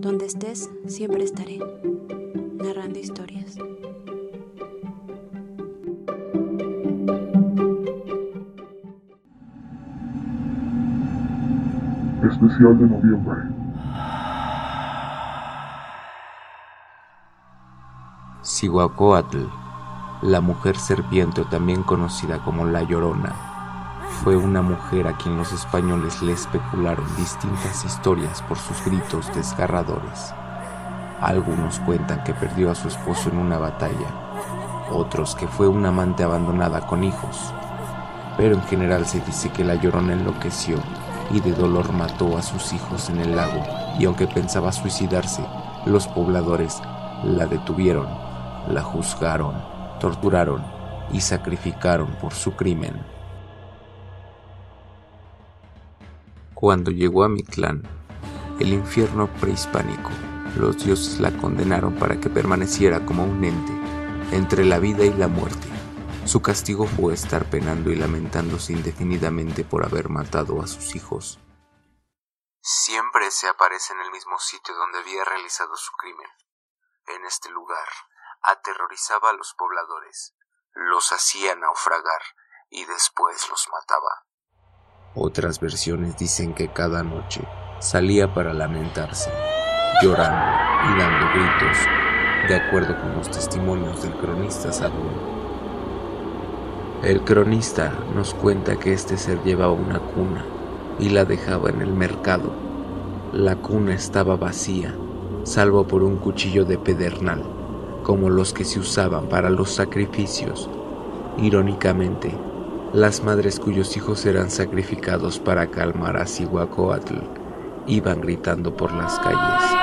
Donde estés, siempre estaré, narrando historias. Especial de noviembre. Cihuacóatl, la mujer serpiente o también conocida como la Llorona, fue una mujer a quien los españoles le especularon distintas historias por sus gritos desgarradores. Algunos cuentan que perdió a su esposo en una batalla, otros que fue una amante abandonada con hijos, pero en general se dice que la Llorona enloqueció y de dolor mató a sus hijos en el lago y aunque pensaba suicidarse, los pobladores la detuvieron, la juzgaron, torturaron y sacrificaron por su crimen. Cuando llegó a mi clan, el infierno prehispánico, los dioses la condenaron para que permaneciera como un ente entre la vida y la muerte. Su castigo fue estar penando y lamentándose indefinidamente por haber matado a sus hijos. Siempre se aparece en el mismo sitio donde había realizado su crimen. En este lugar, aterrorizaba a los pobladores, los hacía naufragar y después los mataba. Otras versiones dicen que cada noche salía para lamentarse, llorando y dando gritos, de acuerdo con los testimonios del cronista Sadún. El cronista nos cuenta que este ser llevaba una cuna y la dejaba en el mercado. La cuna estaba vacía, salvo por un cuchillo de pedernal, como los que se usaban para los sacrificios. Irónicamente, las madres cuyos hijos eran sacrificados para calmar a Cihuacóatl iban gritando por las calles.